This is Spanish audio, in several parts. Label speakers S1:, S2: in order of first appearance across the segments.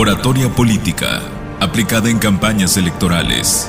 S1: Oratoria política, aplicada en campañas electorales.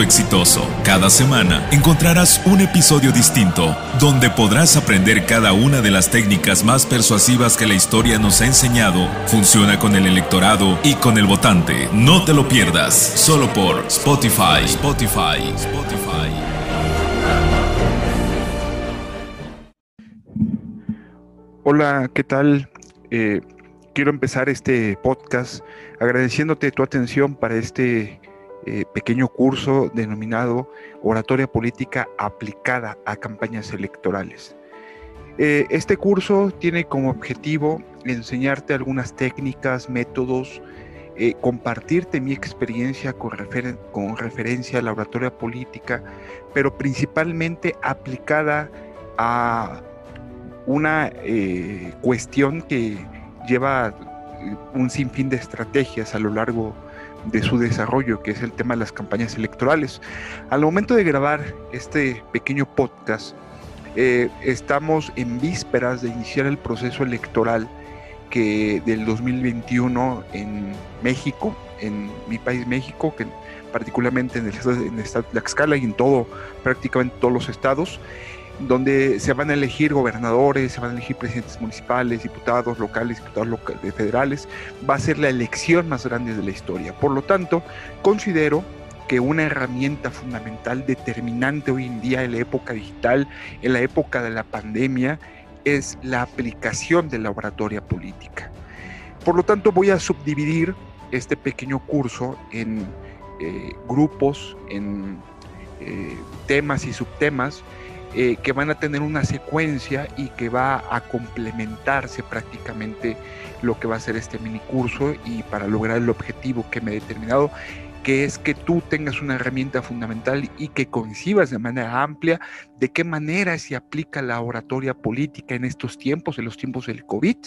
S1: exitoso. Cada semana encontrarás un episodio distinto donde podrás aprender cada una de las técnicas más persuasivas que la historia nos ha enseñado. Funciona con el electorado y con el votante. No te lo pierdas, solo por Spotify. Spotify. Spotify.
S2: Hola, ¿qué tal? Eh, quiero empezar este podcast agradeciéndote tu atención para este eh, pequeño curso denominado Oratoria Política aplicada a campañas electorales. Eh, este curso tiene como objetivo enseñarte algunas técnicas, métodos, eh, compartirte mi experiencia con, referencia a la oratoria política, pero principalmente aplicada a una cuestión que lleva un sinfín de estrategias a lo largo de de su desarrollo, que es el tema de las campañas electorales. Al momento de grabar este pequeño podcast, eh, estamos en vísperas de iniciar el proceso electoral que del 2021 en México, en mi país México, que particularmente en el, estado de Tlaxcala y en todo, prácticamente todos los estados, donde se van a elegir gobernadores, se van a elegir presidentes municipales, diputados locales, diputados locales, federales, va a ser la elección más grande de la historia. Por lo tanto, considero que una herramienta fundamental, determinante hoy en día en la época digital, en la época de la pandemia, es la aplicación de la oratoria política. Por lo tanto, voy a subdividir este pequeño curso en eh, grupos, en eh, temas y subtemas, eh, que van a tener una secuencia y que va a complementarse prácticamente lo que va a ser este mini curso y para lograr el objetivo que me he determinado que es que tú tengas una herramienta fundamental y que concibas de manera amplia de qué manera se aplica la oratoria política en estos tiempos, en los tiempos del COVID,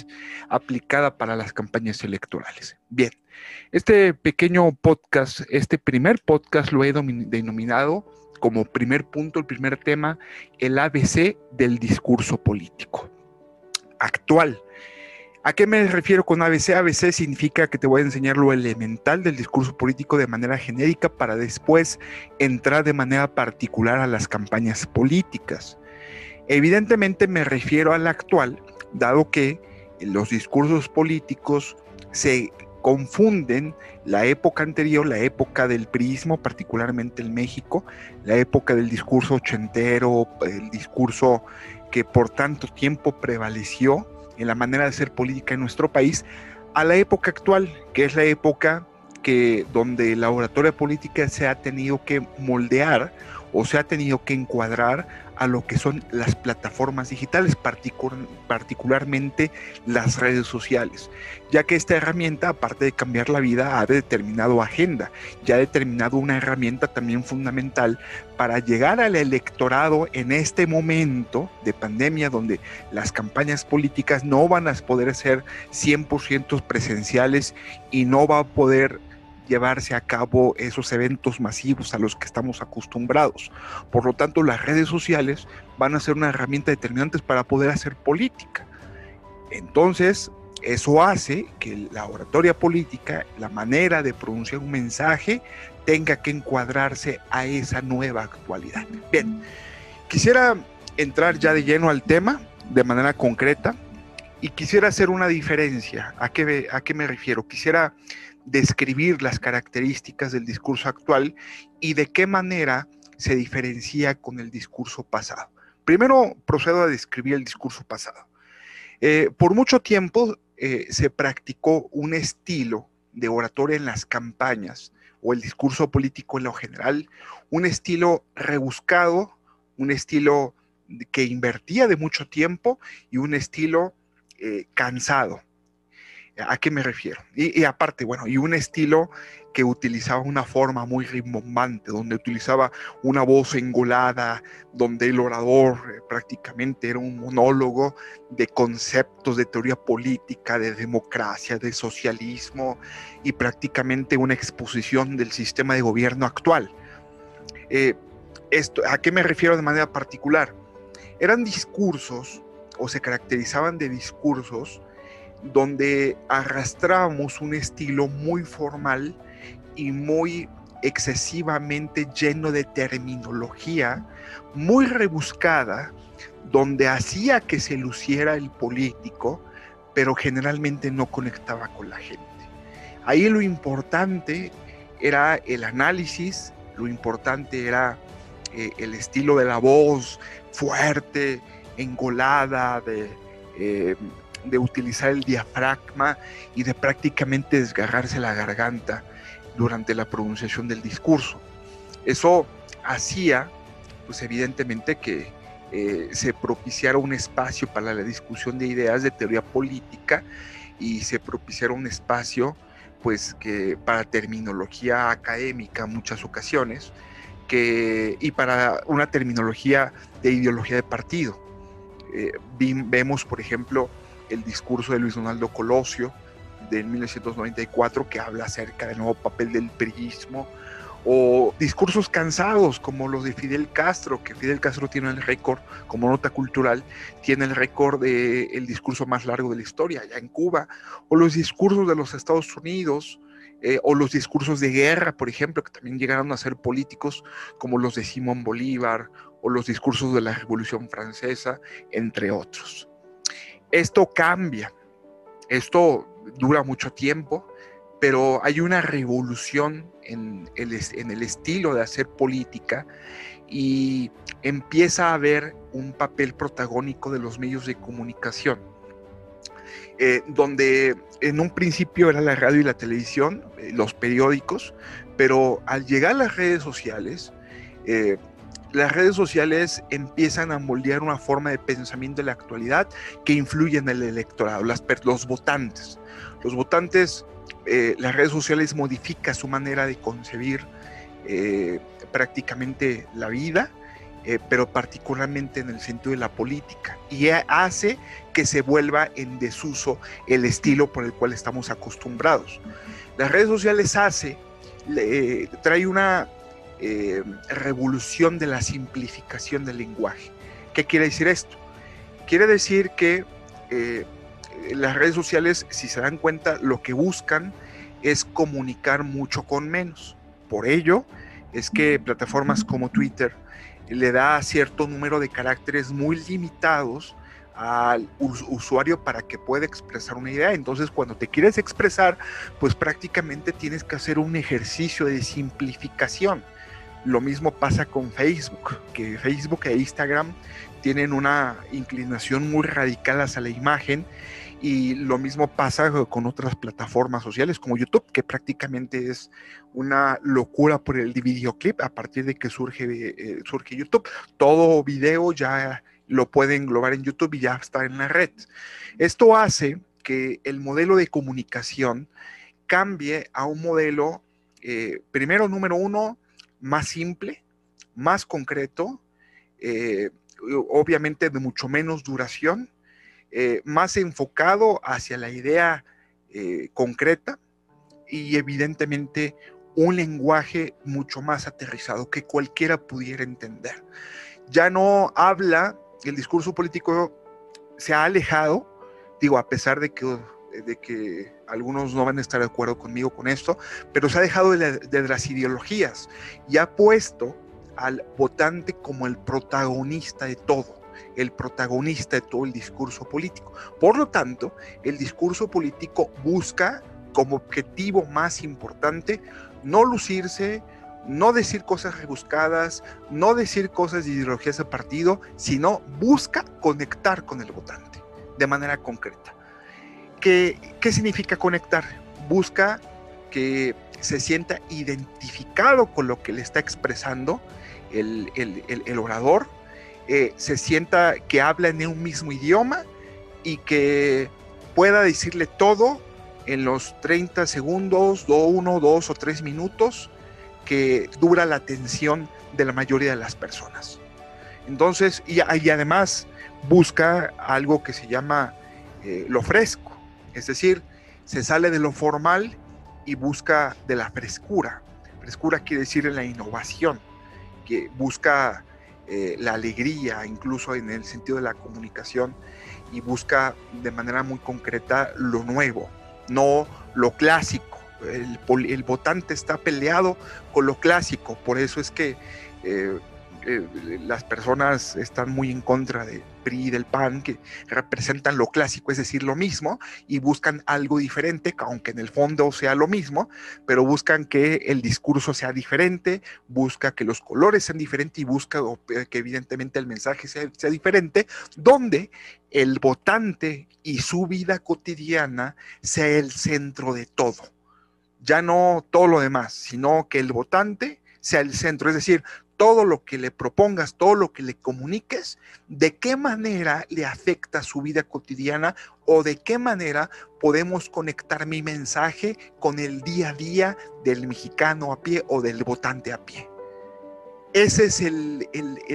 S2: aplicada para las campañas electorales. Bien, este pequeño podcast, este primer podcast lo he denominado como primer punto, el primer tema, el ABC del discurso político actual. ¿A qué me refiero con ABC? ABC significa que te voy a enseñar lo elemental del discurso político de manera genérica para después entrar de manera particular a las campañas políticas. Evidentemente me refiero al actual, dado que los discursos políticos se confunden la época anterior, la época del prismo, particularmente en México, la época del discurso ochentero, el discurso que por tanto tiempo prevaleció en la manera de hacer política en nuestro país, a la época actual, que es la época que donde la oratoria política se ha tenido que moldear o se ha tenido que encuadrar a lo que son las plataformas digitales, particularmente las redes sociales, ya que esta herramienta, aparte de cambiar la vida, ha determinado agenda, ya ha determinado una herramienta también fundamental para llegar al electorado en este momento de pandemia, donde las campañas políticas no van a poder ser 100% presenciales y no va a poder llevarse a cabo esos eventos masivos a los que estamos acostumbrados. Por lo tanto, las redes sociales van a ser una herramienta determinante para poder hacer política. Entonces, eso hace que la oratoria política, la manera de pronunciar un mensaje, tenga que encuadrarse a esa nueva actualidad. Bien, quisiera entrar ya de lleno al tema de manera concreta y quisiera hacer una diferencia. ¿A qué, a qué me refiero? Quisiera describir las características del discurso actual y de qué manera se diferencia con el discurso pasado. Primero procedo a describir el discurso pasado. Eh, por mucho tiempo eh, se practicó un estilo de oratoria en las campañas o el discurso político en lo general, un estilo rebuscado, un estilo que invertía de mucho tiempo y un estilo eh, cansado. ¿A qué me refiero? Y, y, aparte, bueno, y un estilo que utilizaba una forma muy rimbombante, donde utilizaba una voz engolada, donde el orador eh, prácticamente era un monólogo de conceptos de teoría política, de democracia, de socialismo y prácticamente una exposición del sistema de gobierno actual. Eh, esto, ¿A qué me refiero de manera particular? Eran discursos o se caracterizaban de discursos donde arrastrábamos un estilo muy formal y muy excesivamente lleno de terminología muy rebuscada, donde hacía que se luciera el político, pero generalmente no conectaba con la gente. Ahí lo importante era el análisis, lo importante era eh, el estilo de la voz fuerte, engolada, de, eh, de utilizar el diafragma y de prácticamente desgarrarse la garganta durante la pronunciación del discurso. Eso hacía, pues evidentemente, que eh, se propiciara un espacio para la discusión de ideas de teoría política y se propiciara un espacio, pues, que para terminología académica en muchas ocasiones, que, y para una terminología de ideología de partido. Eh, vemos, por ejemplo, el discurso de Luis Donaldo Colosio, de 1994 que habla acerca del nuevo papel del periodismo o discursos cansados como los de Fidel Castro, que Fidel Castro tiene el récord como nota cultural, tiene el récord del el discurso más largo de la historia allá en Cuba, o los discursos de los Estados Unidos, eh, o los discursos de guerra, por ejemplo, que también llegaron a ser políticos, como los de Simón Bolívar, o los discursos de la Revolución Francesa, entre otros. Esto cambia, esto dura mucho tiempo, pero hay una revolución en el, estilo de hacer política y empieza a haber un papel protagónico de los medios de comunicación, eh, donde en un principio era la radio y la televisión, eh, los periódicos, pero al llegar las redes sociales, eh, las redes sociales empiezan a moldear una forma de pensamiento de la actualidad que influye en el electorado, las, los votantes. Los votantes, eh, las redes sociales modifican su manera de concebir eh, prácticamente la vida, eh, pero particularmente en el sentido de la política, y hace que se vuelva en desuso el estilo por el cual estamos acostumbrados. Las redes sociales hace, trae una revolución de la simplificación del lenguaje. ¿Qué quiere decir esto? Quiere decir que las redes sociales, si se dan cuenta, lo que buscan es comunicar mucho con menos. Por ello es que plataformas como Twitter le da cierto número de caracteres muy limitados al usuario para que pueda expresar una idea. Entonces, cuando te quieres expresar, pues prácticamente tienes que hacer un ejercicio de simplificación. Lo mismo pasa con Facebook, que Facebook e Instagram tienen una inclinación muy radical hacia la imagen y lo mismo pasa con otras plataformas sociales como YouTube, que prácticamente es una locura por el videoclip a partir de que surge, eh, YouTube. Todo video ya lo puede englobar en YouTube y ya está en la red. Esto hace que el modelo de comunicación cambie a un modelo, eh, primero, número uno, más simple, más concreto, eh, obviamente de mucho menos duración eh, más enfocado hacia la idea eh, concreta y evidentemente un lenguaje mucho más aterrizado que cualquiera pudiera entender. Ya no habla, el discurso político se ha alejado, digo, a pesar de que, de que algunos no van a estar de acuerdo conmigo con esto, pero se ha dejado de, las ideologías y ha puesto al votante como el protagonista de todo el protagonista de todo el discurso político. Por lo tanto, el discurso político busca como objetivo más importante no lucirse, no decir cosas rebuscadas, no decir cosas de ideologías de partido, sino busca conectar con el votante de manera concreta. ¿Qué, significa conectar? Busca que se sienta identificado con lo que le está expresando el, el, el orador, eh, se sienta que habla en un mismo idioma y que pueda decirle todo en los 30 segundos, 1, 2 o 3 minutos que dura la atención de la mayoría de las personas. Entonces, y, además busca algo que se llama eh, lo fresco, es decir, se sale de lo formal y busca de la frescura. Frescura quiere decir la innovación, que busca eh, la alegría, incluso en el sentido de la comunicación, y busca de manera muy concreta lo nuevo, no lo clásico. El, votante está peleado con lo clásico, por eso es que eh, eh, las personas están muy en contra de PRI y del PAN, que representan lo clásico, es decir, lo mismo, y buscan algo diferente, aunque en el fondo sea lo mismo, pero buscan que el discurso sea diferente, busca que los colores sean diferentes y busca eh, que evidentemente el mensaje sea, sea diferente, donde el votante y su vida cotidiana sea el centro de todo. Ya no todo lo demás, sino que el votante sea el centro. Es decir, todo lo que le propongas, todo lo que le comuniques, de qué manera le afecta su vida cotidiana o de qué manera podemos conectar mi mensaje con el día a día del mexicano a pie o del votante a pie. Ese es el,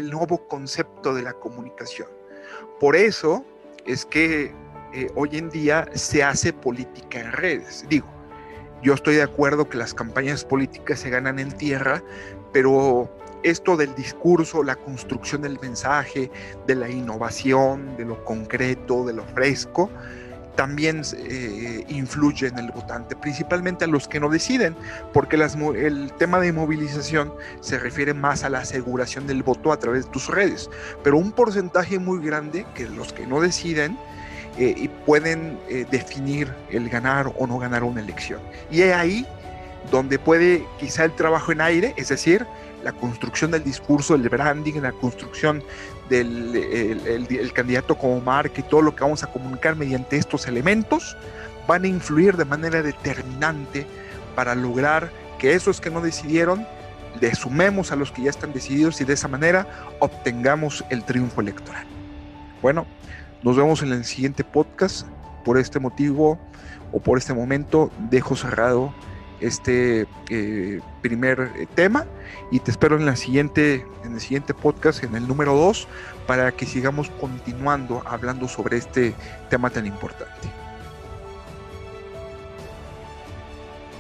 S2: nuevo concepto de la comunicación. Por eso es que eh, hoy en día se hace política en redes. Digo, yo estoy de acuerdo que las campañas políticas se ganan en tierra, pero esto del discurso, la construcción del mensaje, de la innovación, de lo concreto, de lo fresco, también eh, influye en el votante, principalmente a los que no deciden, porque el tema de movilización se refiere más a la aseguración del voto a través de tus redes, pero un porcentaje muy grande que los que no deciden eh, y pueden eh, definir el ganar o no ganar una elección. Y es ahí donde puede quizá el trabajo en aire, es decir, la construcción del discurso, el branding, la construcción del el, candidato como marca y todo lo que vamos a comunicar mediante estos elementos van a influir de manera determinante para lograr que esos que no decidieron le sumemos a los que ya están decididos y de esa manera obtengamos el triunfo electoral. Bueno, nos vemos en el siguiente podcast. Por este motivo o por este momento dejo cerrado este eh, primer eh, tema y te espero en, la siguiente, en el siguiente podcast, en el número 2, para que sigamos continuando hablando sobre este tema tan importante.